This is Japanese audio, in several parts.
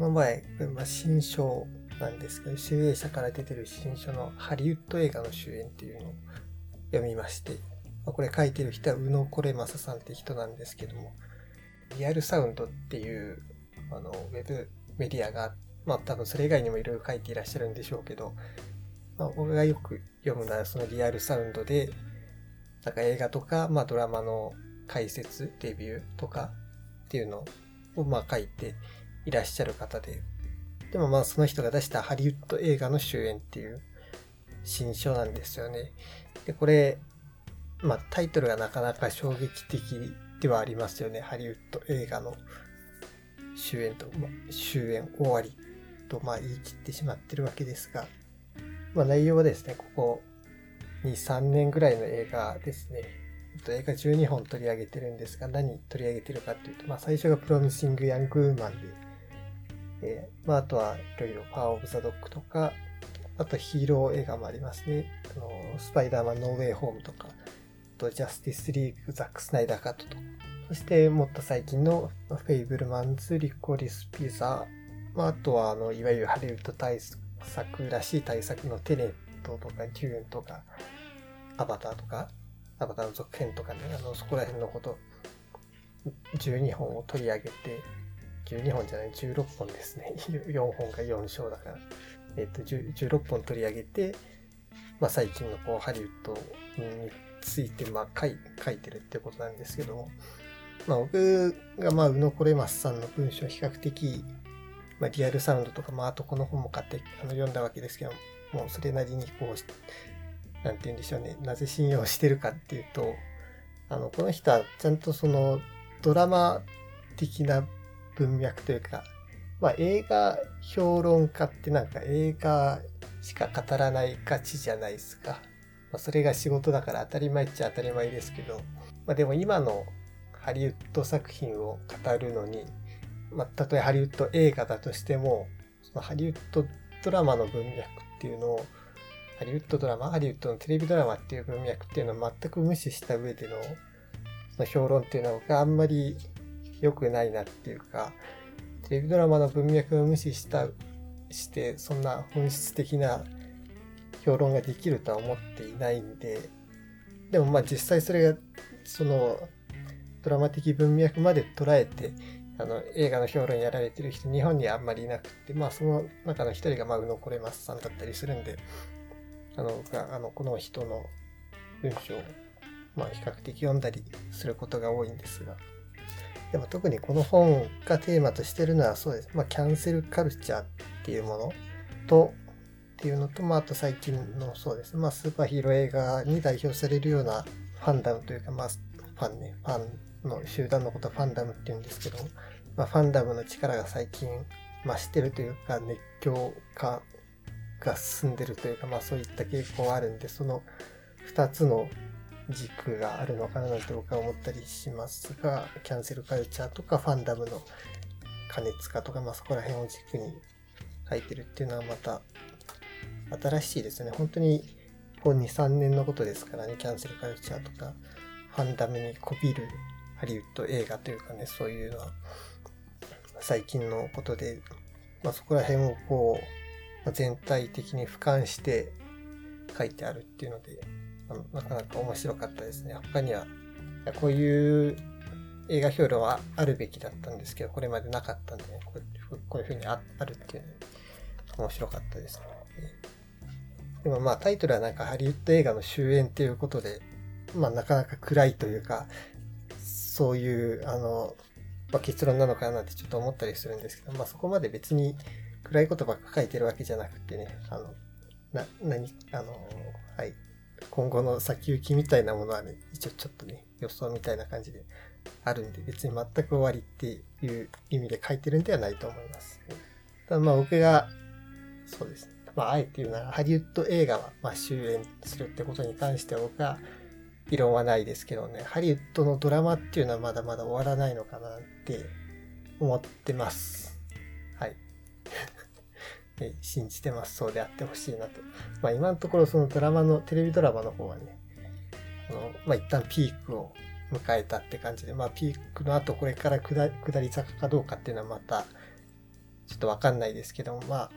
この場合、まあ、新書なんですけど、集英社から出てる新書のハリウッド映画の主演っていうのを読みまして、まあ、これ書いてる人は宇野これまささんって人なんですけども、リアルサウンドっていうあのウェブメディアが、まあ多分それ以外にもいろいろ書いていらっしゃるんでしょうけど、まあ、僕がよく読むのはそのリアルサウンドで、なんか映画とか、まあドラマの解説、レビューとかっていうのをまあ書いていらっしゃる方で、でもまあその人が出したハリウッド映画の終演っていう新書なんですよね。で、これ、まあタイトルがなかなか衝撃的ではありますよね。ハリウッド映画の終演と、まあ、終演終わりとまあ言い切ってしまってるわけですが、まあ内容はですね、ここ2、3年ぐらいの映画ですね。映画12本取り上げてるんですが、何取り上げてるかっていうと、まあ最初がプロミシング・ヤング・ウーマンで、えー、まああとはいろいろパワー・オブ・ザ・ドッグとか、あとヒーロー映画もありますね。あの、スパイダーマン・ノーウェイ・ホームとか、あとジャスティス・リーグ、ザック・スナイダーカットと、そしてもっと最近のフェイブルマンズ、リコリス・ピザ、まあ、あとはあの、いわゆるハリウッド大作らしい大作のテネットとか、デューンとか、アバターとか、アバターの続編とかね、あの、そこら辺のこと、12本を取り上げて、12本じゃない、16本ですね。4本が4章だから。えっ、と、16本取り上げて、まあ、最近のこう、ハリウッドについて、まあ、書い書いてるってことなんですけども、まあ、僕が、まあ、宇野これますさんの文章比較的、まあ、リアルサウンドとか、まあ、あとこの本も買ってあの読んだわけですけども、うそれなりにこう、なんて言うんでしょうね、なぜ信用してるかっていうと、あの、この人はちゃんとそのドラマ的な文脈というか、まあ、映画評論家ってなんか映画しか語らない価値じゃないですか。まあ、それが仕事だから当たり前っちゃ当たり前ですけど、まあ、でも今のハリウッド作品を語るのに、まあ、たとえハリウッド映画だとしても、そのハリウッドドラマの文脈っていうのを、ハリウッドドラマ、ハリウッドのテレビドラマっていう文脈っていうのを全く無視した上での、その評論っていうのがあんまり良くないなっていうか、テレビドラマの文脈を無視した、して、そんな本質的な評論ができるとは思っていないんで、でもまあ実際それが、その、ドラマ的文脈まで捉えて、あの、映画の評論やられてる人、日本にはあんまりいなくて、まあその中の一人が、まあ、宇野これますさんだったりするんで、あの、が、あの、この人の文章を、まあ比較的読んだりすることが多いんですが、でも特にこの本がテーマとしてるのはそうです。まあキャンセルカルチャーっていうものと、っていうのと、まあ、あと最近のそうです、まあ、スーパーヒーロー映画に代表されるようなファンダムというか、まあ、ファンね、ファンの集団のことファンダムって言うんですけど、まあ、ファンダムの力が最近増してるというか、熱狂化が進んでるというか、まあ、そういった傾向はあるんで、その2つの軸があるのかななんて僕は思ったりしますが、キャンセルカルチャーとかファンダムの加熱化とか、まあ、そこら辺を軸に書いてるっていうのはまた新しいですね。本当にこう2、3年のことですからね、キャンセルカルチャーとか、ファンダムにこびるハリウッド映画というかね、そういうのは最近のことで、まあ、そこら辺をこう、全体的に俯瞰して書いてあるっていうので、あのなかなか面白かったですね。他には、こういう映画評論はあるべきだったんですけど、これまでなかったんでね、こういうふうにあるっていうの面白かったですね。でもまあタイトルはなんかハリウッド映画の終演っていうことで、まあなかなか暗いというか、そういう、あの、まあ、結論なのかななんてちょっと思ったりするんですけど、まあそこまで別に暗いことばっか書いてるわけじゃなくてね、あの、な、何、あの、はい。今後の先行きみたいなものはね、一応ちょっとね、予想みたいな感じであるんで、別に全く終わりっていう意味で書いてるんではないと思います。ただまあ僕が、そうですね。まあ、あえて言うなら、ハリウッド映画は、ま、終演するってことに関しては僕は、異論はないですけどね、ハリウッドのドラマっていうのはまだまだ終わらないのかなって思ってます。信じてます。そうであってほしいなと。まあ今のところそのドラマの、テレビドラマの方はね、あのまあ一旦ピークを迎えたって感じで、まあピークの後これから下り坂かどうかっていうのはまた、ちょっとわかんないですけども、まあ、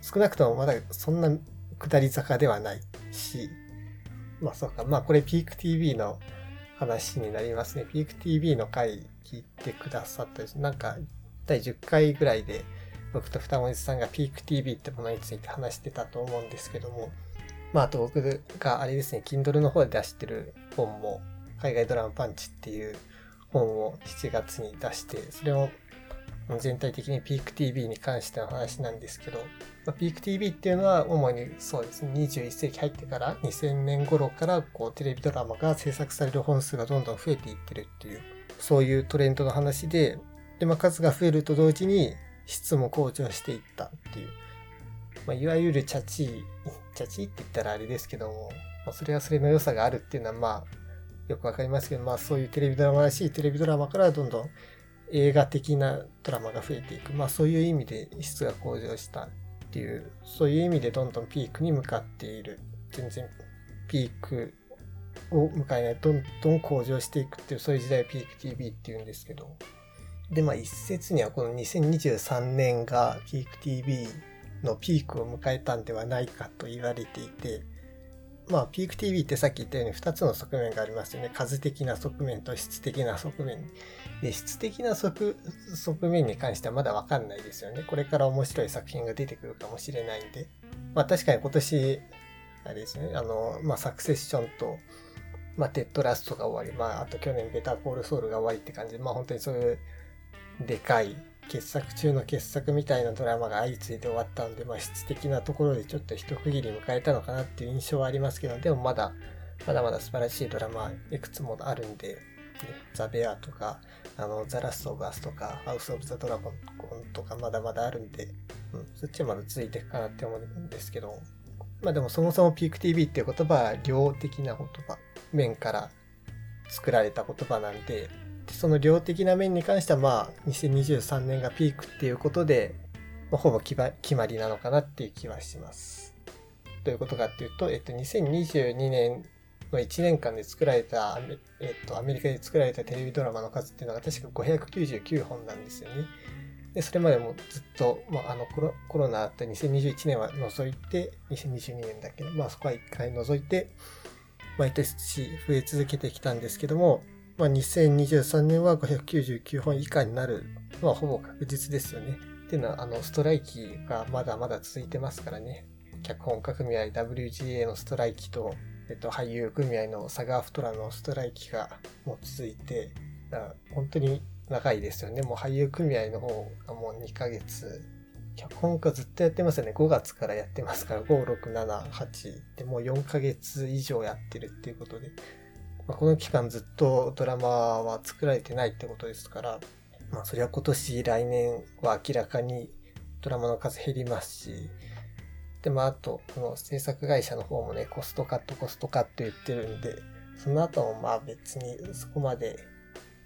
少なくともまだそんな下り坂ではないし、まあそうか、まあこれピーク TV の話になりますね。ピーク TV の回聞いてくださったです。なんか、第10回ぐらいで僕と二文字さんがピーク TV ってものについて話してたと思うんですけども、まああと僕があれですね、Kindle の方で出してる本も、海外ドラマパンチっていう本を7月に出して、それを全体的にピーク TV に関しての話なんですけど、まあ、ピーク TV っていうのは主にそうですね、21世紀入ってから2000年頃からこうテレビドラマが制作される本数がどんどん増えていってるっていう、そういうトレンドの話で、で、まあ、数が増えると同時に質も向上していったっていう、まあ、いわゆるチャチー、チャチーって言ったらあれですけども、まあ、それはそれの良さがあるっていうのはまあ、よくわかりますけど、まあそういうテレビドラマらしいテレビドラマからどんどん映画的なドラマが増えていく。まあそういう意味で質が向上したっていう、そういう意味でどんどんピークに向かっている。全然ピークを迎えない。どんどん向上していくっていう、そういう時代をピーク TV っていうんですけど。で、まあ一説にはこの2023年がピーク TV のピークを迎えたんではないかと言われていて、まあ、ピーク TV ってさっき言ったように2つの側面がありますよね。数的な側面と質的な側面。で、質的な側面に関してはまだわかんないですよね。これから面白い作品が出てくるかもしれないんで。まあ確かに今年、あれですね、あの、まあサクセッションと、まあテッドラストが終わり、まああと去年ベターコールソウルが終わりって感じで、まあ本当にそういうでかい傑作中の傑作みたいなドラマが相次いで終わったんで、まあ質的なところでちょっと一区切り迎えたのかなっていう印象はありますけど、でもまだ、まだまだ素晴らしいドラマいくつもあるんで、ね、ザ・ベアとか、あの、ザ・ラスト・オブ・アスとか、ハウス・オブ・ザ・ドラゴンとかまだまだあるんで、うん、そっちはまだ続いていくかなって思うんですけど、まあでもそもそもピーク TV っていう言葉は量的な言葉、面から作られた言葉なんで、その量的な面に関してはまあ2023年がピークっていうことで、まあ、ほぼ決まりなのかなっていう気はします。どういうことかっていうと、えっと、2022年の1年間で作られた、えっと、アメリカで作られたテレビドラマの数っていうのが確か599本なんですよね。で、それまでもずっと、まあ、あのコロ、コロナあった2021年は除いて、2022年だけど、まあそこは一回除いて、毎年増え続けてきたんですけども、まあ、2023年は599本以下になるのはほぼ確実ですよね。っていうのは、あの、ストライキがまだまだ続いてますからね。脚本家組合 WGA のストライキと、えっと、俳優組合のサガーフトラのストライキがもう続いて、本当に長いですよね。もう俳優組合の方がもう2ヶ月、脚本家ずっとやってますよね。5月からやってますから、5、6、7、8でもう4ヶ月以上やってるっていうことで、まあ、この期間ずっとドラマは作られてないってことですから、まあそれは今年来年は明らかにドラマの数減りますし、で、まああと、この制作会社の方もね、コストカット、コストカット言ってるんで、その後もまあ別にそこまで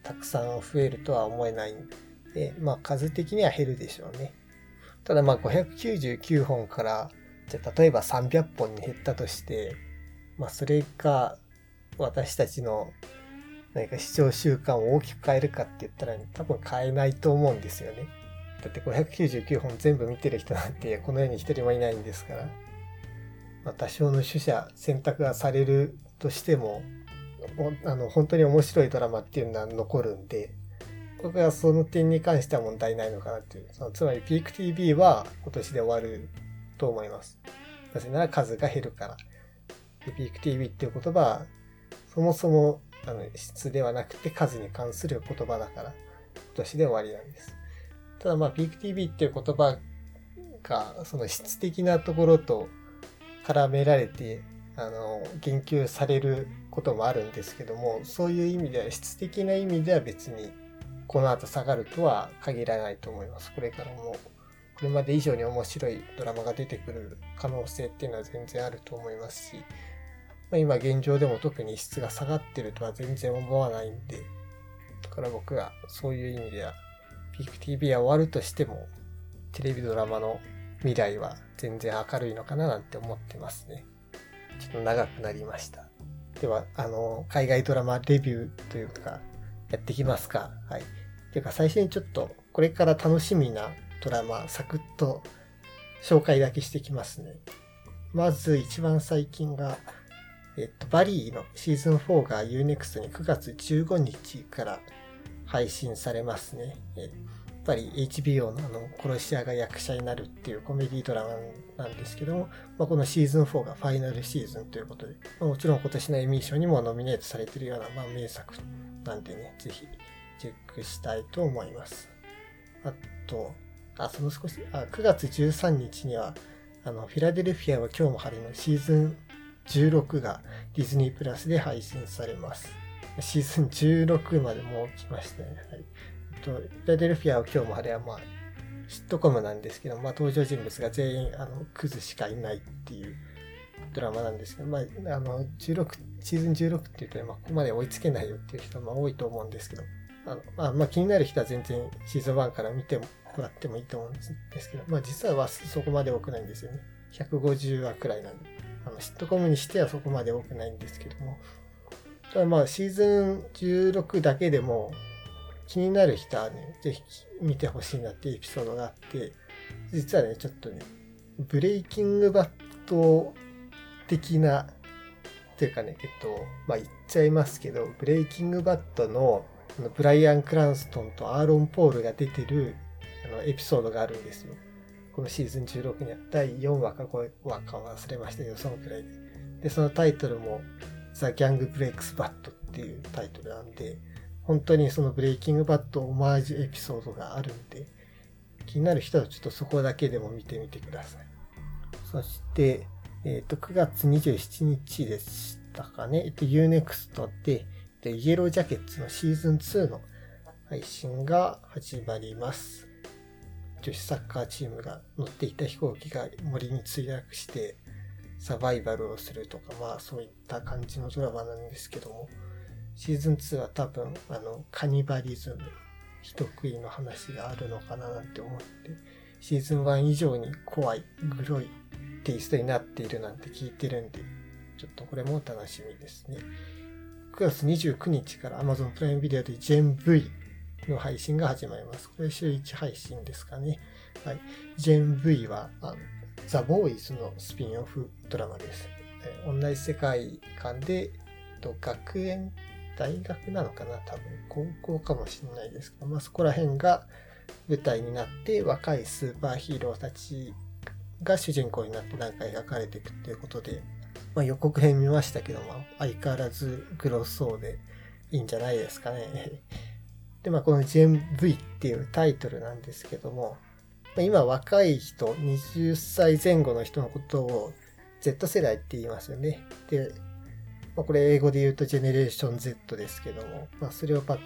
たくさん増えるとは思えないんで、まあ数的には減るでしょうね。ただまあ599本から、じゃ例えば300本に減ったとして、まあそれが私たちの何か視聴習慣を大きく変えるかって言ったら、多分変えないと思うんですよね。だって599本全部見てる人なんてこの世に一人もいないんですから。まあ、多少の取捨選択がされるとしても、あの、本当に面白いドラマっていうのは残るんで、僕はその点に関しては問題ないのかなっていう。そのつまりピーク TV は今年で終わると思います。なぜなら数が減るから。ピーク TV っていう言葉はそもそもあの質ではなくて数に関する言葉だから、今年で終わりなんです。ただまあ、ピーク TV っていう言葉が、その質的なところと絡められて、あの、言及されることもあるんですけども、そういう意味では、質的な意味では別に、この後下がるとは限らないと思います。これからも、これまで以上に面白いドラマが出てくる可能性っていうのは全然あると思いますし、まあ、今現状でも特に質が下がってるとは全然思わないんで、だから僕はそういう意味では、ピーク TV は終わるとしても、テレビドラマの未来は全然明るいのかななんて思ってますね。ちょっと長くなりました。では、あの、海外ドラマレビューというか、やっていきますか？はい。ていうか最初にちょっと、これから楽しみなドラマ、サクッと紹介だけしてきますね。まず一番最近が、えっと、バリーのシーズン4が Unext に9月15日から配信されますね。やっぱり HBO のあの殺し屋が役者になるっていうコメディドラマなんですけども、まあ、このシーズン4がファイナルシーズンということで、まあ、もちろん今年のエミー賞にもノミネートされてるような、まあ、名作なんでね、ぜひチェックしたいと思います。あと、あ、その少し、あ、9月13日には、あの、フィラデルフィアは今日も晴れのシーズン16がディズニープラスで配信されます。シーズン16までもう来ましたね。はい。と、フィラデルフィアは今日も晴れはまあ、シットコムなんですけど、まあ登場人物が全員、あの、クズしかいないっていうドラマなんですけど、まあ、あの、16、シーズン16って言うと、まあ、ここまで追いつけないよっていう人はまあ多いと思うんですけど、あの、まあ、まあ、気になる人は全然シーズン1から見てもらってもいいと思うんですけど、まあ、実はそこまで多くないんですよね。150話くらいなんで。あの、シットコムにしてはそこまで多くないんですけども。ただまあ、シーズン16だけでも気になる人はね、ぜひ見てほしいなっていうエピソードがあって、実はね、ちょっとね、ブレイキングバット的な、っていうかね、えっと、まあ、言っちゃいますけど、ブレイキングバットのブライアン・クランストンとアーロン・ポールが出てるあのエピソードがあるんですよ。このシーズン16には第4話か5話か忘れましたけど、そのくらいで。で、そのタイトルも、ザ・ギャング・ブレイクス・バットっていうタイトルなんで、本当にそのブレイキングバットオマージュエピソードがあるんで、気になる人はちょっとそこだけでも見てみてください。そして、えっ、と、9月27日でしたかね。えっと、Unext で、で、イエロージャケッツのシーズン2の配信が始まります。女子サッカーチームが乗っていた飛行機が森に墜落してサバイバルをするとか、まあそういった感じのドラマなんですけども、シーズン2は多分、あの、カニバリズム、人食いの話があるのかななんて思って、シーズン1以上に怖い、グロいテイストになっているなんて聞いてるんで、ちょっとこれも楽しみですね。9月29日から Amazon プライムビデオで GenV の配信が始まります。これ週1配信ですかね。はい。GenV は、ザ・ボーイズのスピンオフドラマです。え同じ世界観で、と学園、大学なのかな多分、高校かもしれないですけど、まあそこら辺が舞台になって若いスーパーヒーローたちが主人公になって何か描かれていくっていうことで、まあ、予告編見ましたけども、相変わらずグロそうでいいんじゃないですかね。で、まあ、この GMV っていうタイトルなんですけども、今若い人、20歳前後の人のことを Z 世代って言いますよね。で、まあ、これ英語で言うとジェネレーション Z ですけども、まあ、それをパッ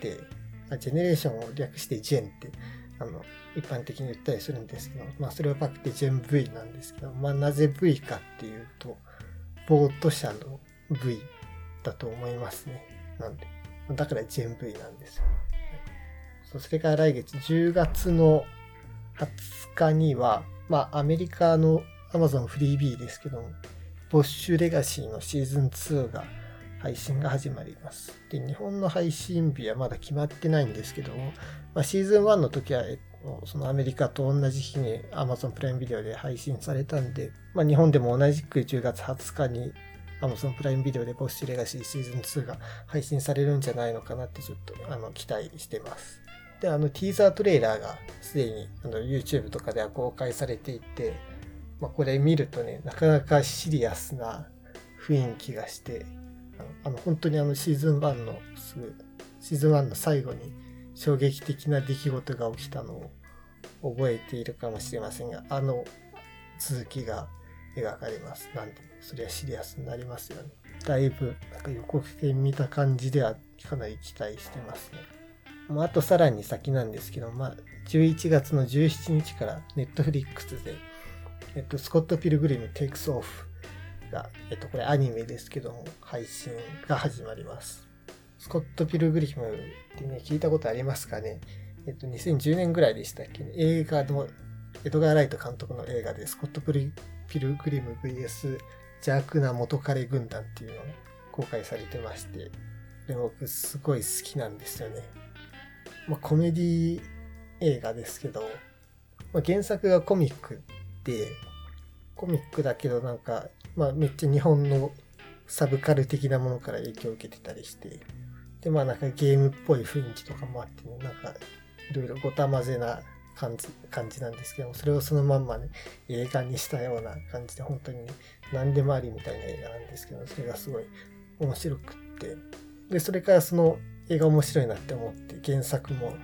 て、ジェネレーションを略してジェンってあの、一般的に言ったりするんですけど、まあそれをパクって全 V なんですけど、まあなぜ V かっていうと、ボート車の V だと思いますね。なんで。だから全 V なんですよ。そそれから来月10月の20日には、まあアメリカの Amazon フリービーですけども、ボッシュレガシーのシーズン2が配信が始まります。で、日本の配信日はまだ決まってないんですけども、まあ、シーズン1の時は、そのアメリカと同じ日に Amazon プライムビデオで配信されたんで、まあ、日本でも同じく10月20日に Amazon プライムビデオでボッシュレガシーシーズン2が配信されるんじゃないのかなってちょっとあの期待してます。で、あのティーザートレーラーがすでにあの YouTube とかでは公開されていて、まあ、これ見るとね、なかなかシリアスな雰囲気がして、あの本当にあのシーズン1のすぐ、シーズン1の最後に衝撃的な出来事が起きたのを覚えているかもしれませんが、あの続きが描かれます。なんで、それはシリアスになりますよね。だいぶ、なんか予告編見た感じではかなり期待してますね。もうあとさらに先なんですけど、まあ、11月の17日からネットフリックスで、えっと、スコット・ピルグリム・テイクス・オフが、えっと、これアニメですけども、配信が始まります。スコット・ピルグリムってね、聞いたことありますかね？えっと、2010年ぐらいでしたっけね？映画の、エドガー・ライト監督の映画で、スコット・ピルグリム VS 邪悪な元彼軍団っていうのが公開されてまして、で僕すごい好きなんですよね。まあ、コメディ映画ですけど、まあ、原作がコミックで、コミックだけどなんか、まあめっちゃ日本のサブカル的なものから影響を受けてたりして、で、まあなんかゲームっぽい雰囲気とかもあってね、なんかいろいろごたまぜな感じ、感じなんですけども、それをそのまんまね、映画にしたような感じで、本当に、ね、何でもありみたいな映画なんですけど、それがすごい面白くって、で、それからその映画面白いなって思って、原作も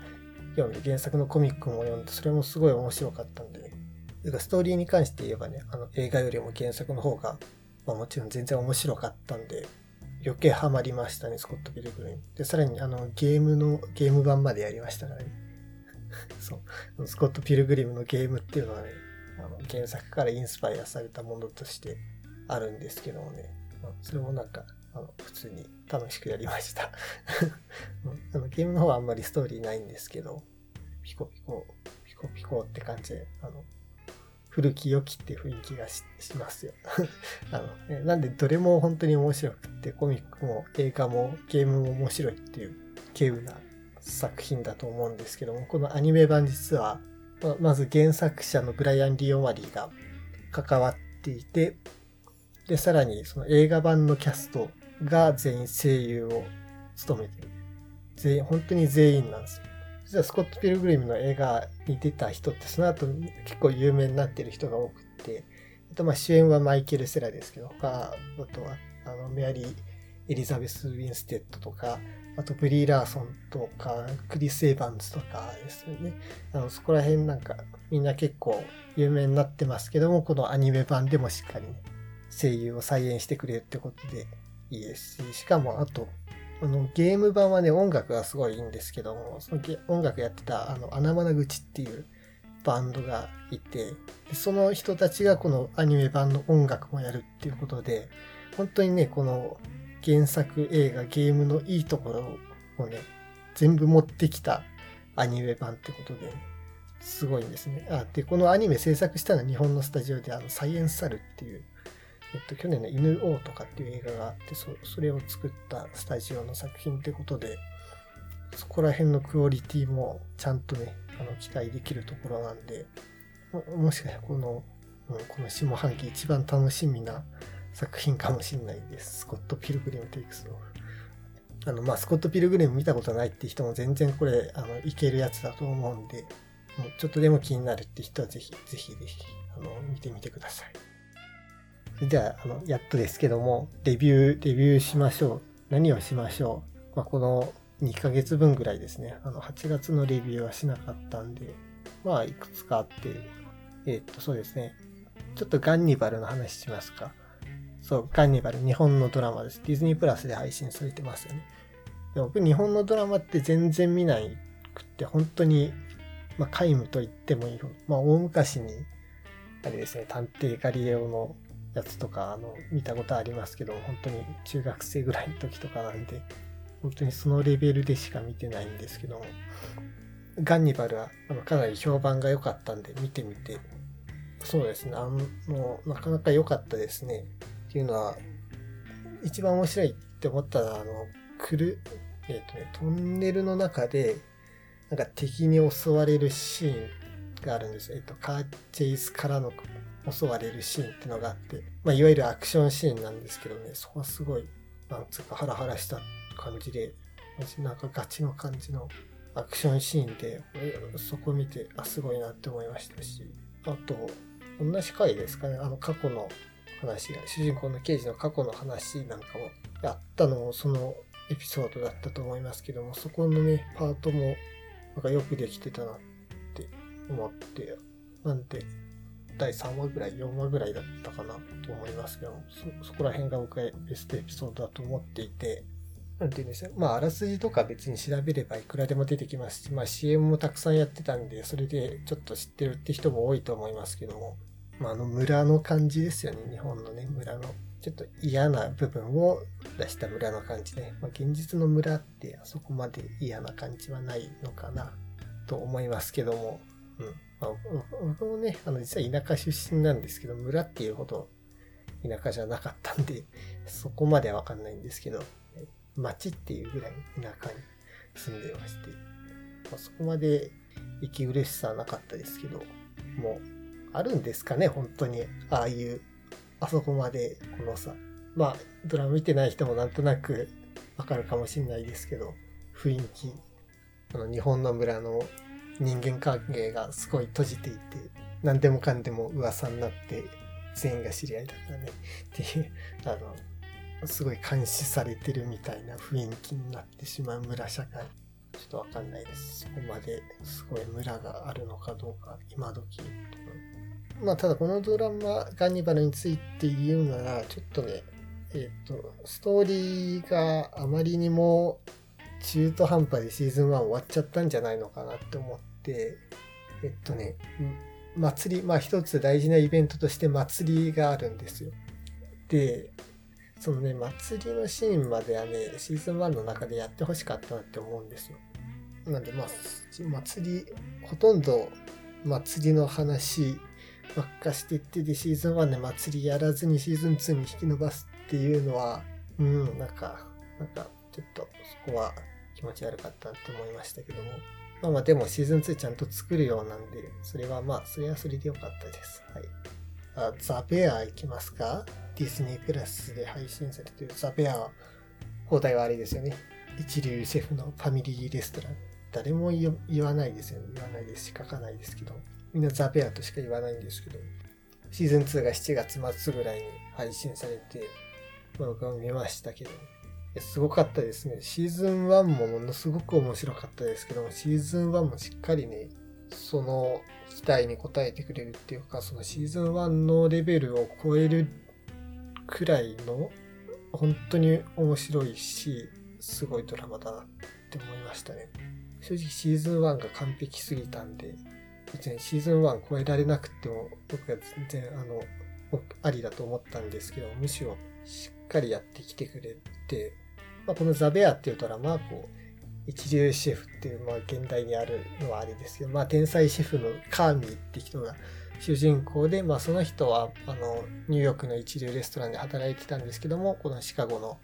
読んで、原作のコミックも読んで、それもすごい面白かったんで、ね、ストーリーに関して言えばね、あの映画よりも原作の方が、まあもちろん全然面白かったんで、余計ハマりましたね、スコット・ピルグリム。で、さらにあのゲームの、ゲーム版までやりましたからね。そう。スコット・ピルグリムのゲームっていうのはね、あの原作からインスパイアされたものとしてあるんですけどもね、それもなんか、あの普通に楽しくやりました あのゲームの方はあんまりストーリーないんですけど、ピコピコ、ピコピコって感じで、あの、古き良きって雰囲気がしますよ あの、ね。なんでどれも本当に面白くって、コミックも映画もゲームも面白いっていう稀有な作品だと思うんですけども、このアニメ版実は、ままず原作者のブライアン・リオマリーが関わっていて、で、さらにその映画版のキャストが全員声優を務めてる。全員、本当に全員なんですよ。実はスコット・ピルグリムの映画に出た人ってその後結構有名になってる人が多くって、あとまあ主演はマイケル・セラですけど、他、あとはあのメアリー・エリザベス・ウィンステッドとか、あとブリー・ラーソンとか、クリス・エヴァンズとかですよね。あの、そこら辺なんかみんな結構有名になってますけども、このアニメ版でもしっかりね、声優を再現してくれるってことでいいですし、しかもあと、あの、ゲーム版はね、音楽がすごいいいんですけども、その音楽やってた、あの、穴マ口っていうバンドがいて、その人たちがこのアニメ版の音楽もやるっていうことで、本当にね、この原作映画、ゲームのいいところをね、全部持ってきたアニメ版ってことで、すごいんですね。あ、で、このアニメ制作したのは日本のスタジオで、あの、サイエンスサルっていう、えっと、去年の犬王とかっていう映画があってそ、それを作ったスタジオの作品ってことで、そこら辺のクオリティもちゃんとね、あの、期待できるところなんで、もしかしたらこの、うん、この下半期一番楽しみな作品かもしれないです。スコット・ピルグリム・テイクスの。あの、まあ、スコット・ピルグリム見たことないって人も全然これ、あの、いけるやつだと思うんで、もうちょっとでも気になるって人はぜひ、ぜひぜひ、あの、見てみてください。それでは、あの、やっとですけども、レビュー、レビューしましょう。何をしましょう。まあ、この2ヶ月分ぐらいですね。あの、8月のレビューはしなかったんで、まあ、いくつかあって、えー、っと、そうですね。ちょっとガンニバルの話しますか。そう、カーニバル、日本のドラマです。ディズニープラスで配信されてますよね。で僕、日本のドラマって全然見ないくって、本当に、まあ、皆無と言ってもいいほど、まあ、大昔に、あれですね、探偵ガリレオのやつとか、あの、見たことありますけど、本当に中学生ぐらいの時とかなんで、本当にそのレベルでしか見てないんですけど、ガンニバルは、あの、かなり評判が良かったんで、見てみて、そうですね、あの、なかなか良かったですね。っていうのは、一番面白いって思ったのは、あの、来る、えっ、ー、とね、トンネルの中で、なんか敵に襲われるシーンがあるんです。えっ、ー、と、カーチェイスからの襲われるシーンっていうのがあって、まあ、いわゆるアクションシーンなんですけどね、そこはすごい、なんつうかハラハラした感じで、なんかガチの感じのアクションシーンで、そこ見て、あ、すごいなって思いましたし、あと、同じ回ですかね、あの過去の話が、主人公の刑事の過去の話なんかもやったのもそのエピソードだったと思いますけども、そこのね、パートもなんかよくできてたなって思って、なんで、第3話ぐらい、4話ぐらいだったかなと思いますけど、そ、そこら辺が僕はベストエピソードだと思っていて、なんて言うんですよ。まあ、あらすじとか別に調べればいくらでも出てきますし、まあ CM もたくさんやってたんで、それでちょっと知ってるって人も多いと思いますけども、まあ、あの村の感じですよね。日本のね、村の。ちょっと嫌な部分を出した村の感じね。まあ、現実の村ってあそこまで嫌な感じはないのかなと思いますけども。うん。まあ、僕もね、あの、実は田舎出身なんですけど、村っていうほど田舎じゃなかったんで、そこまではわかんないんですけど、町っていうぐらい田舎に住んでまして、まあ、そこまで息苦しさはなかったですけど、もうあるんですかね、本当に。ああいう、あそこまで、このさ、まあ、ドラマ見てない人もなんとなくわかるかもしれないですけど、雰囲気、あの日本の村の人間関係がすごい閉じていて、何でもかんでも噂になって、全員が知り合いだからね、っていう、あの、すごい監視されてるみたいな雰囲気になってしまう村社会。ちょっとわかんないです。そこまですごい村があるのかどうか、今時。まあ、ただこのドラマ、ガンニバルについて言うなら、ちょっとね、えっ、ー、と、ストーリーがあまりにも中途半端でシーズン1終わっちゃったんじゃないのかなって思って、えっとね、祭り、まあ一つ大事なイベントとして祭りがあるんですよ。で、そのね、祭りのシーンまではね、シーズン1の中でやってほしかったなって思うんですよ。なんでまあ、祭り、ほとんど祭りの話ばっかしていってで、シーズン1で祭りやらずにシーズン2に引き伸ばすっていうのは、うん、なんか、なんか、ちょっとそこは気持ち悪かったなって思いましたけども。まあまあでもシーズン2ちゃんと作るようなんで、それはまあ、それはそれでよかったです。はい。あ、ザ・ベア行きますか？ディズニープラスで配信されてるザ・ベア、放題はあれですよね。一流シェフのファミリーレストラン。誰も言わないですよね。言わないですし、書かないですけど。みんなザ・ベアとしか言わないんですけど。シーズン2が7月末ぐらいに配信されて、僕は見ましたけど、すごかったですね。シーズン1もものすごく面白かったですけども、シーズン1もしっかりね、その期待に応えてくれるっていうか、そのシーズン1のレベルを超えるくらいの、本当に面白いし、すごいドラマだなって思いましたね。正直シーズン1が完璧すぎたんで、別にシーズン1超えられなくても、僕は全然あの、ありだと思ったんですけど、むしろしっかりやってきてくれて、まあ、このザ・ベアっていうドラマはこう、一流シェフっていう、まあ、現代にあるのはあれですけど、まあ、天才シェフのカーミーって人が主人公で、まあ、その人は、あの、ニューヨークの一流レストランで働いてたんですけども、このシカゴの、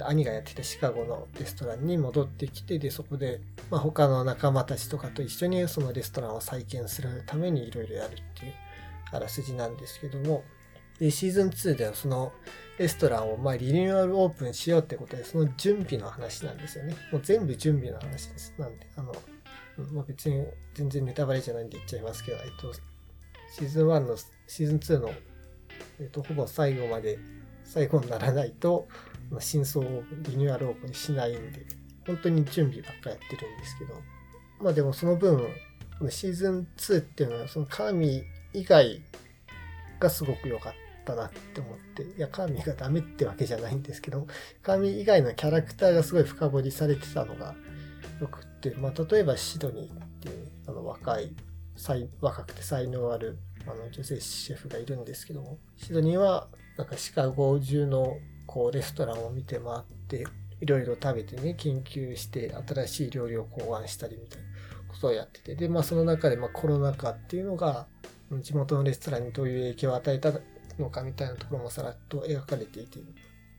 兄がやってたシカゴのレストランに戻ってきて、で、そこで、まあ、他の仲間たちとかと一緒にそのレストランを再建するためにいろいろやるっていうあらすじなんですけども、で、シーズン2ではそのレストランをまリニューアルオープンしようってことで、その準備の話なんですよね。もう全部準備の話です。なんで、あの、まあ、別に全然ネタバレじゃないんで言っちゃいますけど、えっと、シーズン1の、シーズン2の、えっと、ほぼ最後まで、最後にならないと、まあ、真相をリニューアルオープンしないんで、本当に準備ばっかやってるんですけど、まあでもその分、シーズン2っていうのは、そのカーミー以外がすごく良かったたなって思って、いや、カミーがダメってわけじゃないんですけど、カーミー以外のキャラクターがすごい深掘りされてたのが良くって、まあ例えばシドニーっていう、あの若い、若くて才能あるあの女性シェフがいるんですけども、シドニーはなんかシカゴ中のこうレストランを見て回って、いろいろ食べてね、研究して新しい料理を考案したりみたいなことをやってて、で、まあその中でまあコロナ禍っていうのが、地元のレストランにどういう影響を与えたのかみたいなところもさらっと描かれていて、っ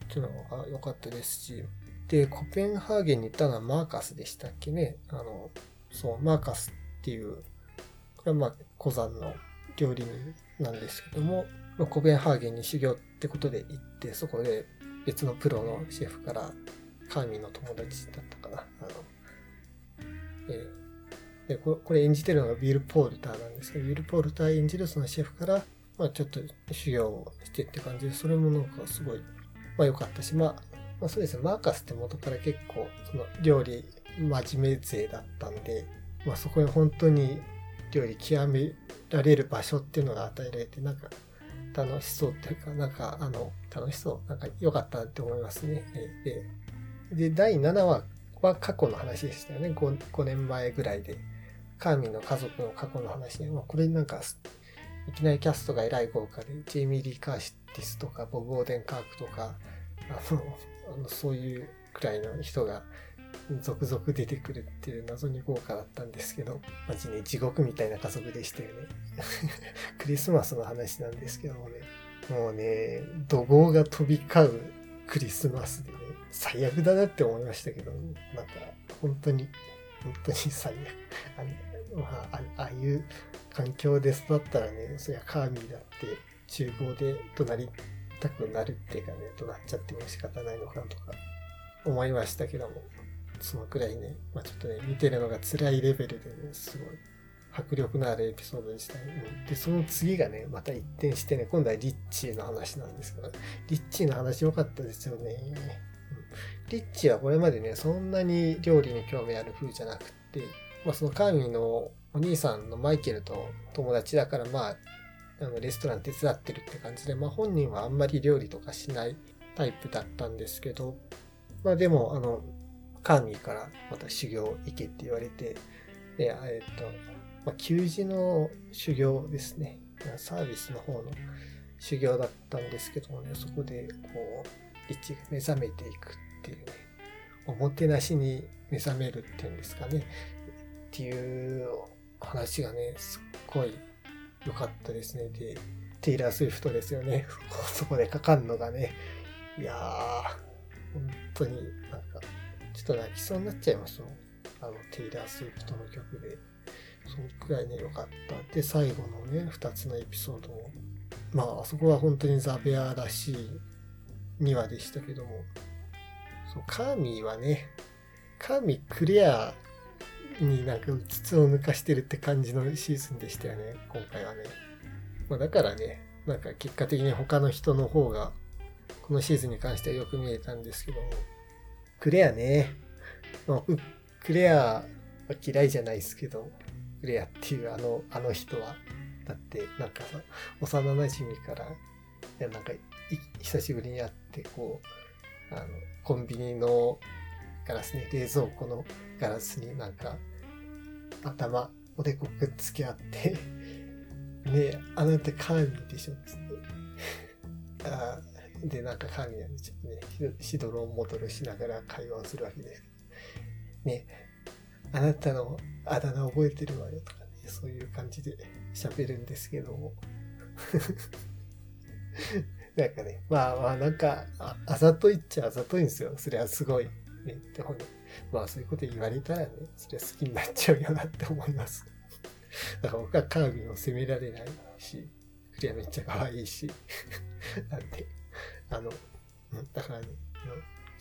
ていうのが良かったですし、で、コペンハーゲンに行ったのはマーカスでしたっけね。あの、そう、マーカスっていう、これはまあ、古山の料理人なんですけども、まあコペンハーゲンに修行ってことで行って、そこで別のプロのシェフからカーミーの友達だったかな。あの、えー、でこれ演じてるのがビル・ポールターなんですけど、ビル・ポールター演じるそのシェフから、まあちょっと修行をしてって感じで、それもなんかすごい、まあ良かったし、まあ、まあそうですね、マーカスって元から結構、その料理真面目勢だったんで、まあそこに本当に料理極められる場所っていうのが与えられて、なんか楽しそうっていうか、なんか、あの、楽しそう。なんか良かったって思いますね。で、で第7話は過去の話でしたよね。5, 5年前ぐらいで。カーミンの家族の過去の話で、まあ、これなんか、いきなりキャストがえらい豪華で、ジェイミー・リー・カーシティスとか、ボブ・オーデン・カークとか、あの、あのそういうくらいの人が続々出てくるっていう謎に豪華だったんですけど、マジね、地獄みたいな家族でしたよね。クリスマスの話なんですけどもね、もうね、怒号が飛び交うクリスマスでね、最悪だなって思いましたけど、なんか、本当に、本当に最悪。あのまあ、ああいう環境で育ったらね、そりゃカーミーだって厨房で怒鳴りたくなるっていうかね、怒鳴っちゃっても仕方ないのかなとか思いましたけども、そのくらいね、まあちょっとね、見てるのが辛いレベルでね、すごい迫力のあるエピソードにしたい。で、その次がね、また一転してね、今度はリッチーの話なんですけど、リッチーの話良かったですよね。リッチーはこれまでね、そんなに料理に興味ある風じゃなくて、まあそのカーミーのお兄さんのマイケルと友達だから、まあ、あのレストラン手伝ってるって感じで、まあ本人はあんまり料理とかしないタイプだったんですけど、まあでも、あの、カーミーからまた修行行けって言われて、で、えっと、まあ、給仕の修行ですね。サービスの方の修行だったんですけどもね、そこでこう、リッチが目覚めていくっていうね、おもてなしに目覚めるっていうんですかね、っていう話がね、すっごい良かったですね。で、テイラー・スウィフトですよね。そこでかかんのがね、いやー、本当になんか、ちょっと泣きそうになっちゃいますもん。あの、テイラー・スウィフトの曲で。そのくらいね、良かった。で、最後のね、2つのエピソードも、まあ、あそこは本当にザベアらしい2話でしたけども、そう、カーミーはね、カーミークレアになんか筒を抜かしてるって感じのシーズンでしたよね、今回はね。まあ、だからね、なんか結果的に他の人の方が、このシーズンに関してはよく見えたんですけども、クレアね、まあ、クレアは嫌いじゃないですけどク、レアっていうあの、あの人は。だって、なんかさ、幼馴染から、いや、なんか、久しぶりに会って、こう、あの、コンビニのガラスね、冷蔵庫のガラスになんか、頭、おでこくっつけ合って ね、あなたカーミーでしょつって。あで、なんかカーミーなんでちょっとね、しどろもどろしながら会話をするわけです。ねあなたのあだ名覚えてるわよとかね、そういう感じで喋るんですけども。なんかね、まあまあなんか、ああざといっちゃあざといんですよ。それはすごい。ね、でもね、まあそういうこと言われたらね、それは好きになっちゃうよなって思います。だから僕はカービィを責められないし、クリアめっちゃ可愛いし、なんで、あの、だからね、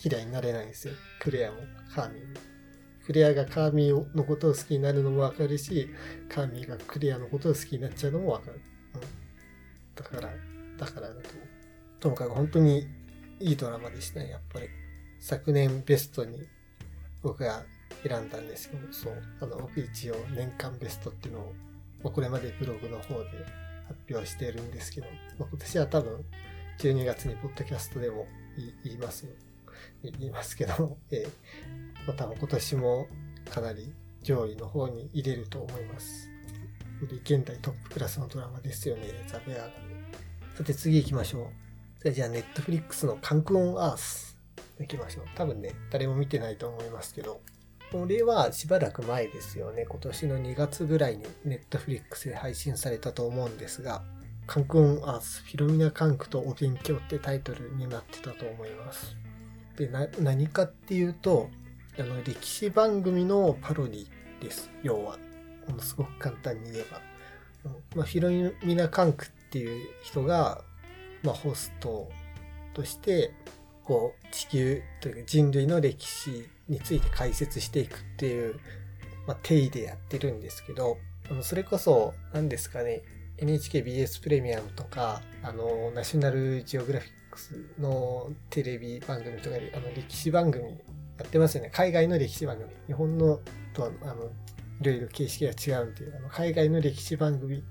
嫌いになれないんですよ。クレアもカーミーも。クレアがカーミーのことを好きになるのもわかるし、カーミーがクレアのことを好きになっちゃうのもわかる。うん。だから、だからだと。ともかく本当にいいドラマでしたね、やっぱり。昨年ベストに僕が選んだんですけど、そう、あの、僕一応年間ベストっていうのを、まあ、これまでブログの方で発表しているんですけど、まあ、今年は多分12月にポッドキャストでも言いますよ。言いますけど、えー、また今年もかなり上位の方に入れると思います。現代トップクラスのドラマですよね、ザ・ベアが。さて次行きましょう。じゃあ、ネットフリックスのカンクオンアース行きましょう。多分ね、誰も見てないと思いますけど、これはしばらく前ですよね。今年の2月ぐらいにネットフリックスで配信されたと思うんですが、カンクオンアース、フィロミナカンクとお勉強ってタイトルになってたと思います。で、何かっていうと、あの、歴史番組のパロディです。要は。ものすごく簡単に言えば。まあ、ヒロミナ・カンクっていう人が、まあ、ホストとして、こう、地球というか人類の歴史について解説していくっていう、まあ、定義でやってるんですけど、あのそれこそ、何ですかね、NHKBS プレミアムとか、あの、ナショナルジオグラフィックスのテレビ番組とかで、あの、歴史番組やってますよね。海外の歴史番組。日本のとは、あの、いろいろ形式が違うっていう、あの、海外の歴史番組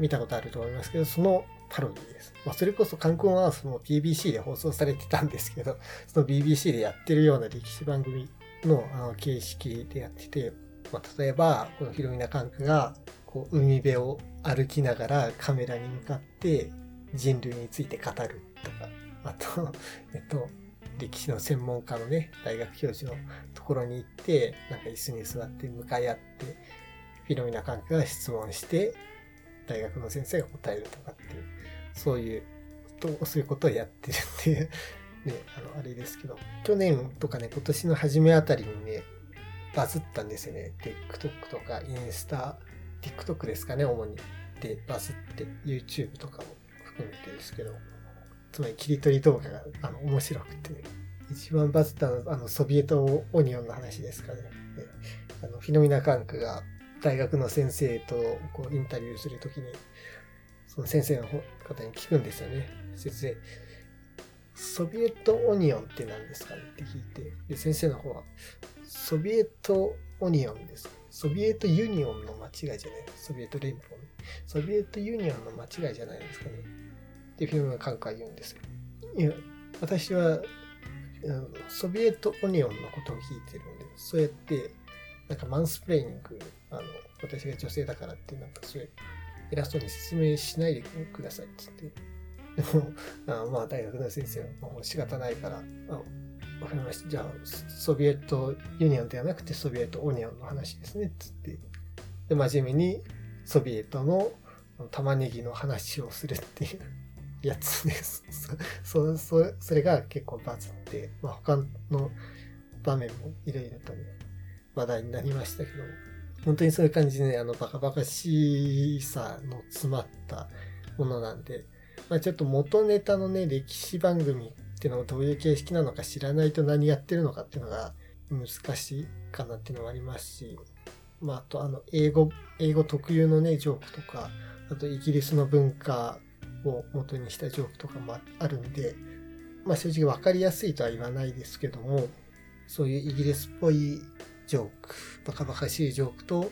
見たことあると思いますけど、そのパロディです。まあ、それこそ観光アースも BBC で放送されてたんですけど、その BBC でやってるような歴史番組のあの形式でやってて、まあ、例えば、このヒロミナカンクが、こう、海辺を歩きながらカメラに向かって人類について語るとか、あと、えっと、歴史の専門家のね、大学教授のところに行って、なんか椅子に座って向かい合って、フィロミナ関係が質問して、大学の先生が答えるとかっていう、そういうと、そういうことをやってるっていう、ね、あの、あれですけど、去年とかね、今年の初めあたりにね、バズったんですよね。TikTok とかインスタ、TikTok ですかね、主に。で、バズって、YouTube とかも含めてですけど、つまり切り取り動画があの面白くて、一番バズったのはあのソビエトオニオンの話ですかね。あのフィノミナ・カンクが大学の先生とこうインタビューするときに、その先生の方に聞くんですよね。先生、ソビエトオニオンって何ですかねって聞いて、で先生の方は、ソビエトオニオンです。ソビエトユニオンの間違いじゃない。ソビエト連邦、ソビエトユニオンの間違いじゃないですかね。ってフィルムがカンカー言うんですよ。いや、私は、ソビエトオニオンのことを聞いてるんで、そうやって、なんかマンスプレイング、あの、私が女性だからって、なんかそういう、偉そうに説明しないでくださいって言って。でも、あまあ、大学の先生はもう仕方ないから、あわかりました。じゃあ、ソビエトユニオンではなくてソビエトオニオンの話ですねっ、つって。で、真面目にソビエトの玉ねぎの話をするっていうやつです。そ、そ、それが結構バズって、まあ他の場面もいろいろとね、話題になりましたけども、本当にそういう感じでね、あの、バカバカしさの詰まったものなんで、まあちょっと元ネタのね、歴史番組っていうのがどういう形式なのか知らないと何やってるのかっていうのが難しいかなっていうのもありますし、まああとあの、英語、英語特有のね、ジョークとか、あとイギリスの文化を元にしたジョークとかもあるんで、まあ正直わかりやすいとは言わないですけども、そういうイギリスっぽいジョーク、バカバカしいジョークと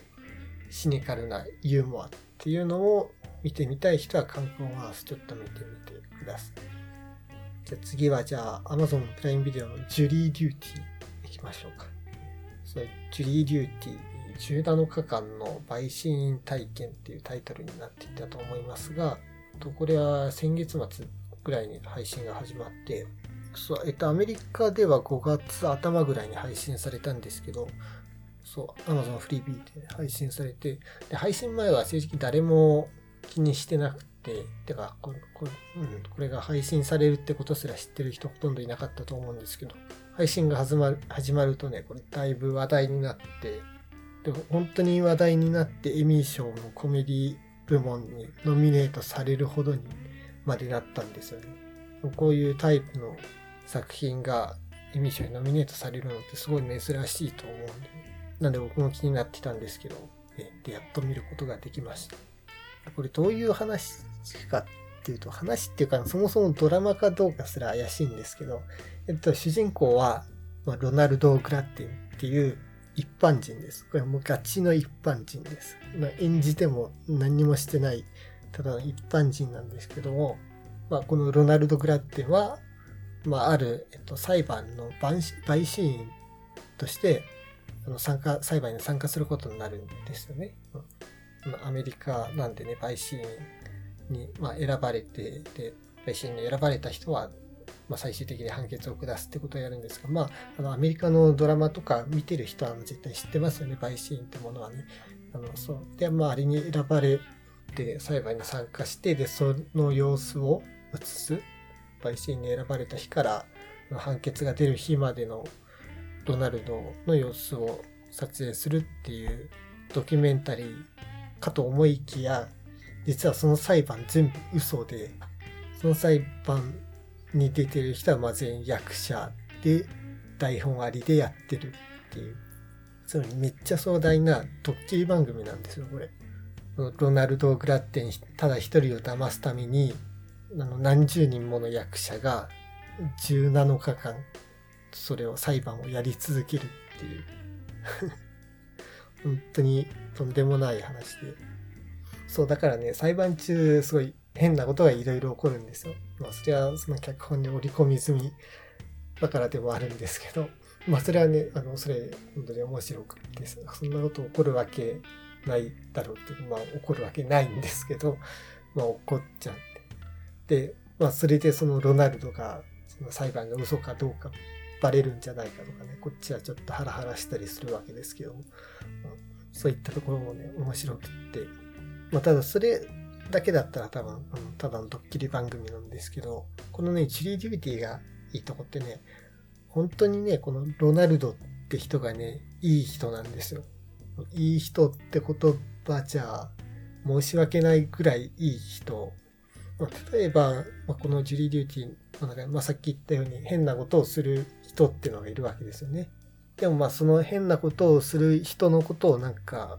シニカルなユーモアっていうのを見てみたい人は観光ワースちょっと見てみてください。じゃあ次はじゃあ Amazon プライムビデオのジュリー・デューティーいきましょうか。それジュリー・デューティー17日間の陪審員体験っていうタイトルになっていたと思いますが、これは先月末ぐらいに配信が始まって、そう、えっと、アメリカでは5月頭ぐらいに配信されたんですけど、そう、Amazon フリービーで配信されて、で、配信前は正直誰も気にしてなくて、てかここ,、うん、これが配信されるってことすら知ってる人ほとんどいなかったと思うんですけど、配信が始まる始まるとね、これだいぶ話題になって、で本当に話題になってエミー賞のコメディ部門にノミネートされるほどにまでなったんですよね。こういうタイプの作品がエミー賞にノミネートされるのってすごい珍しいと思うんで、なんで僕も気になってたんですけど、えで、やっと見ることができました。これどういう話かっていうと、話っていうか、そもそもドラマかどうかすら怪しいんですけど、えっと、主人公は、まあ、ロナルド・グラッテンっていう一般人です。これもうガチの一般人です。まあ、演じても何にもしてない、ただの一般人なんですけども、まあ、このロナルド・グラッテンは、まあ、ある、えっと、裁判の陪審員として、あの参加、裁判に参加することになるんですよね。うん、アメリカなんでね、陪審員に、まあ、選ばれて、で、陪審員に選ばれた人は、まあ、最終的に判決を下すってことをやるんですが、まあ、あの、アメリカのドラマとか見てる人は絶対知ってますよね、陪審員ってものはね。あの、そう。で、まあ、あれに選ばれて裁判に参加して、で、その様子を映す、陪審に選ばれた日から判決が出る日までのドナルドの様子を撮影するっていうドキュメンタリーかと思いきや、実はその裁判全部嘘で、その裁判に出てる人はまあ全員役者で台本ありでやってるっていう。つまりめっちゃ壮大なドッキリ番組なんですよ、これ。ロナルド・グラッテンただ一人を騙すために、あの何十人もの役者が17日間、それを裁判をやり続けるっていう。本当にとんでもない話で。そう、だからね、裁判中すごい変なことがいろいろ起こるんですよ。まあ、それはその脚本に織り込み済みだからでもあるんですけど、まあ、それはね、あの、それ、本当に面白くて、そんなこと起こるわけないだろうっていう、まあ、起こるわけないんですけど、まあ、起こっちゃって。で、まあ、それでそのロナルドが、その裁判が嘘かどうかバレるんじゃないかとかね、こっちはちょっとハラハラしたりするわけですけども、そういったところもね、面白くって、まあ、ただそれだけだったら多分、うん、ただのドッキリ番組なんですけど、このね、ジュリー・デューティーがいいとこってね、本当にね、このロナルドって人がね、いい人なんですよ。いい人って言葉じゃ申し訳ないぐらいいい人。まあ、例えば、まあ、このジュリー・デューティーの中で、まあ、さっき言ったように変なことをする人っていうのがいるわけですよね。でもまあその変なことをする人のことをなんか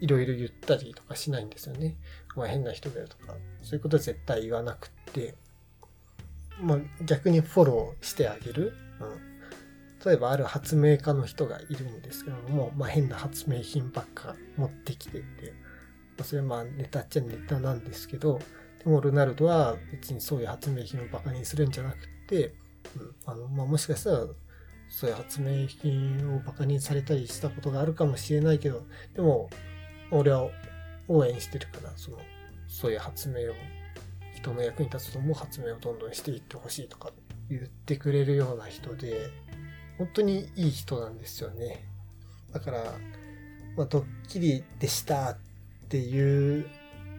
いろいろ言ったりとかしないんですよね。まあ変な人だよとか、そういうことは絶対言わなくて、まあ逆にフォローしてあげる。うん。例えばある発明家の人がいるんですけども、まあ変な発明品ばっか持ってきてて、まあ、それはまあネタっちゃネタなんですけど、でもロナルドは別にそういう発明品をバカにするんじゃなくて、うん、あの、まあもしかしたらそういう発明品をバカにされたりしたことがあるかもしれないけど、でも、俺は応援してるから、その、そういう発明を、人の役に立つと思う発明をどんどんしていってほしいとか言ってくれるような人で、本当にいい人なんですよね。だから、まあ、ドッキリでしたっていう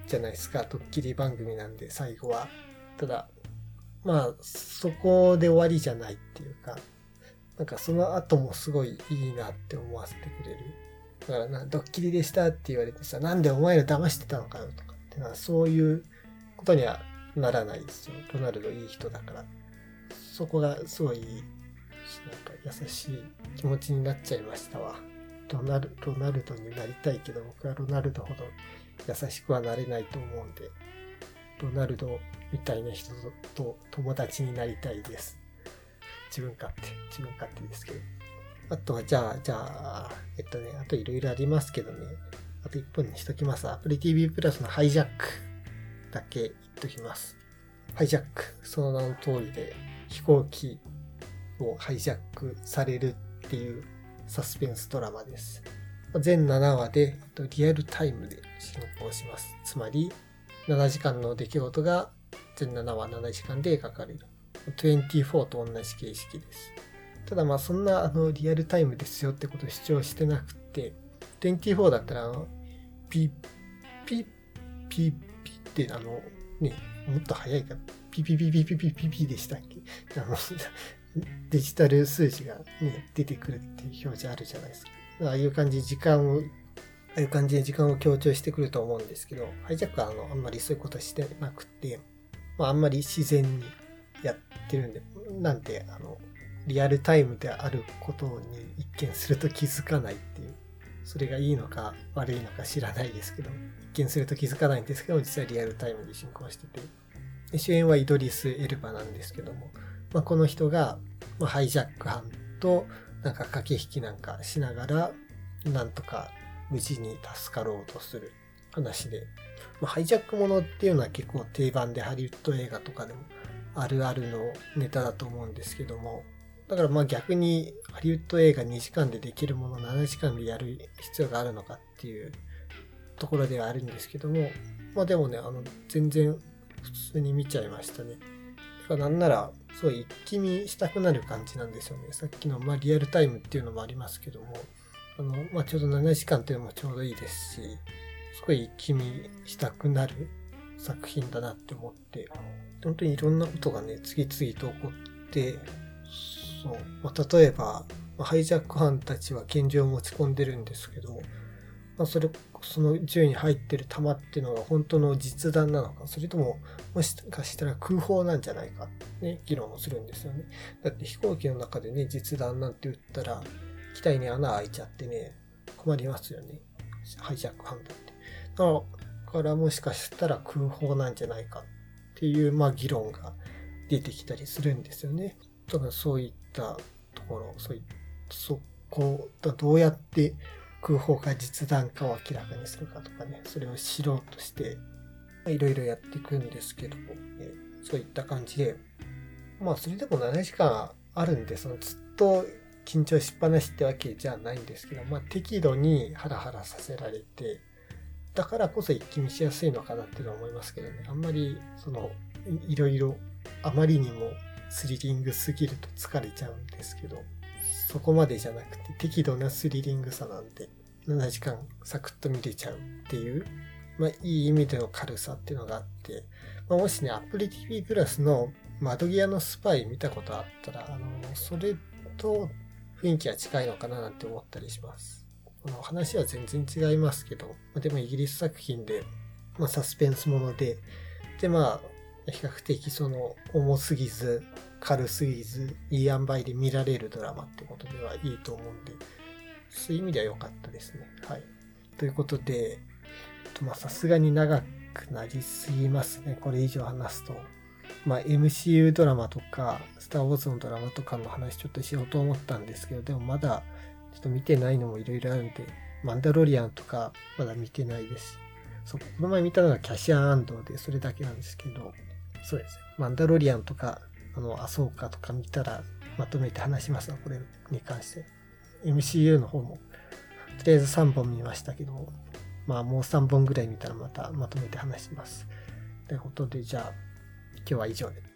じゃないですか。ドッキリ番組なんで、最後は。ただ、まあ、そこで終わりじゃないっていうか、なんかその後もすごいいいなって思わせてくれる。だからな、ドッキリでしたって言われてさ、なんでお前ら騙してたのかよとかってな、そういうことにはならないですよ。ロナルドいい人だから。そこがすごい、なんか優しい気持ちになっちゃいましたわ。ロナルロナルドになりたいけど、僕はロナルドほど優しくはなれないと思うんで、ロナルドみたいな人と友達になりたいです。自分勝手、自分勝手ですけど。あとは、じゃあ、じゃあ、えっとね、あといろいろありますけどね。あと1本にしときます。Apple TV プラスのハイジャックだけ言っときます。ハイジャック。その名の通りで、飛行機をハイジャックされるっていうサスペンスドラマです。全7話でリアルタイムで進行します。つまり、7時間の出来事が全7話7時間で描かれる。24と同じ形式です。ただまあそんなあのリアルタイムですよってことを主張してなくて、24だったらあの、ピッ、ピッ、ピッ、ピッってあの、ね、もっと早いか、ピピピピピピピピでしたっけあの、デジタル数字がね、出てくるっていう表示あるじゃないですか。ああいう感じで時間を、ああいう感じで時間を強調してくると思うんですけど、ハイジャックはあの、あんまりそういうことしてなくて、まああんまり自然にやってるんで、なんて、あの、リアルタイムであることに一見すると気づかないっていう、それがいいのか悪いのか知らないですけど、一見すると気づかないんですけど、実はリアルタイムで進行してて、で主演はイドリス・エルバなんですけども、まあ、この人が、まあ、ハイジャック犯となんか駆け引きなんかしながら、なんとか無事に助かろうとする話で、まあ、ハイジャックものっていうのは結構定番でハリウッド映画とかでもあるあるのネタだと思うんですけども、だからまあ逆にハリウッド映画2時間でできるもの7時間でやる必要があるのかっていうところではあるんですけども、まあでもね、あの、全然普通に見ちゃいましたね。だからなんなら、すごい一気見したくなる感じなんですよね。さっきの、ま、リアルタイムっていうのもありますけども、あの、まあ、ちょうど7時間っていうのもちょうどいいですし、すごい気見したくなる作品だなって思って、本当にいろんなことがね、次々と起こって、そう、まあ、例えば、ハイジャック犯たちは拳銃を持ち込んでるんですけど、まあ、それ、その銃に入ってる弾っていうのが本当の実弾なのか、それとも、もしかしたら空砲なんじゃないかね、議論をするんですよね。だって飛行機の中でね、実弾なんて撃ったら、機体に穴開いちゃってね、困りますよね。ハイジャック犯だって。だからもしかしたら空砲なんじゃないかっていう、まあ、議論が出てきたりするんですよね。だからそういったところ、そういそこ、どうやって空砲か実弾かを明らかにするかとかね、それを知ろうとして、いろいろやっていくんですけど、ね、そういった感じで、まあそれでも7時間あるんで、そのずっと緊張しっぱなしってわけじゃないんですけど、まあ適度にハラハラさせられて、だからこそ一気見しやすいのかなっていうのは思いますけどね。あんまり、その、いろいろ、あまりにもスリリングすぎると疲れちゃうんですけど、そこまでじゃなくて適度なスリリングさなんで、7時間サクッと見れちゃうっていう、まあいい意味での軽さっていうのがあって、まあ、もしね、Apple TV プラスの窓際のスパイ見たことあったら、あの、それと雰囲気は近いのかななんて思ったりします。あの話は全然違いますけど、までもイギリス作品で、まあ、サスペンスもので、でまあ、比較的その重すぎず、軽すぎず、いい塩梅で見られるドラマってことではいいと思うんで、そういう意味では良かったですね。はい。ということで、さすがに長くなりすぎますね。これ以上話すと。まあ MCU ドラマとか、スター・ウォーズのドラマとかの話ちょっとしようと思ったんですけど、でもまだちょっと見てないのもいろいろあるんで、マンダロリアンとかまだ見てないです、そう、この前見たのがキャシアン・アンドで、それだけなんですけど、そうですね。マンダロリアンとか、あの、アソーカとか見たら、まとめて話しますわ、これに関して。MCU の方も、とりあえず3本見ましたけど、まあもう3本ぐらい見たらまたまとめて話します。ということで、じゃあ、今日は以上で。